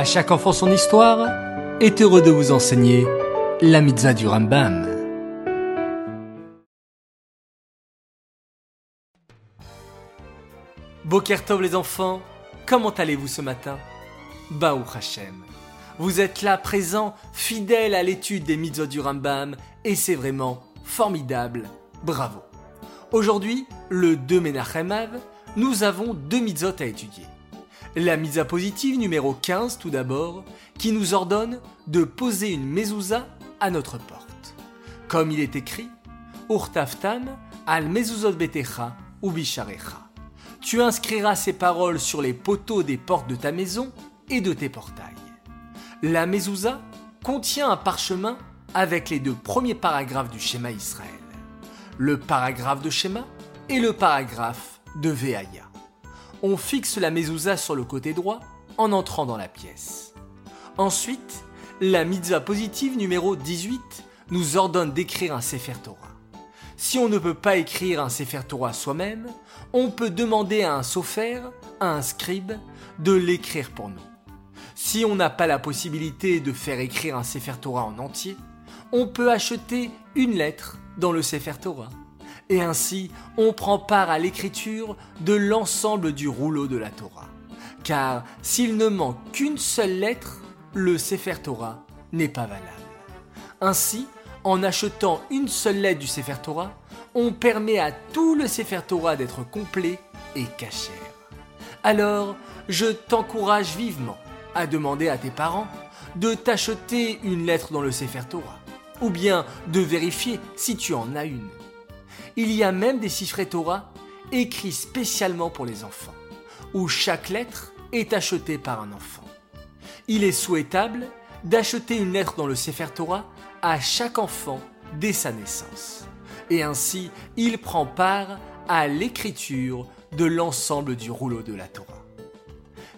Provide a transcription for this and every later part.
À chaque enfant son histoire est heureux de vous enseigner la mitzvah du Rambam. Bokertov les enfants, comment allez-vous ce matin? Baou Hashem. Vous êtes là présents, fidèles à l'étude des mitzvahs du Rambam, et c'est vraiment formidable. Bravo. Aujourd'hui, le 2 Menachem nous avons deux mitzvot à étudier. La mitzvah positive numéro 15 tout d'abord, qui nous ordonne de poser une mezouza à notre porte. Comme il est écrit, Urtaftam al mezuzot betecha ou. Tu inscriras ces paroles sur les poteaux des portes de ta maison et de tes portails. La mezouza contient un parchemin avec les deux premiers paragraphes du schéma Israël. Le paragraphe de schéma et le paragraphe de Veaya on fixe la mezouza sur le côté droit en entrant dans la pièce. Ensuite, la mitzvah positive numéro 18 nous ordonne d'écrire un Sefer Torah. Si on ne peut pas écrire un Sefer Torah soi-même, on peut demander à un sofer, à un scribe, de l'écrire pour nous. Si on n'a pas la possibilité de faire écrire un Sefer Torah en entier, on peut acheter une lettre dans le Sefer Torah et ainsi on prend part à l'écriture de l'ensemble du rouleau de la Torah. Car s'il ne manque qu'une seule lettre, le Sefer Torah n'est pas valable. Ainsi, en achetant une seule lettre du Sefer Torah, on permet à tout le Sefer Torah d'être complet et caché. Alors, je t'encourage vivement à demander à tes parents de t'acheter une lettre dans le Sefer Torah, ou bien de vérifier si tu en as une. Il y a même des chiffres Torah écrits spécialement pour les enfants, où chaque lettre est achetée par un enfant. Il est souhaitable d'acheter une lettre dans le Sefer Torah à chaque enfant dès sa naissance. Et ainsi, il prend part à l'écriture de l'ensemble du rouleau de la Torah.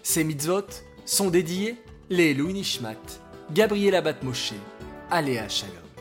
Ces mitzvot sont dédiés les Louis Nishmat, Gabriel Abat Moshe, Aléa Shalom.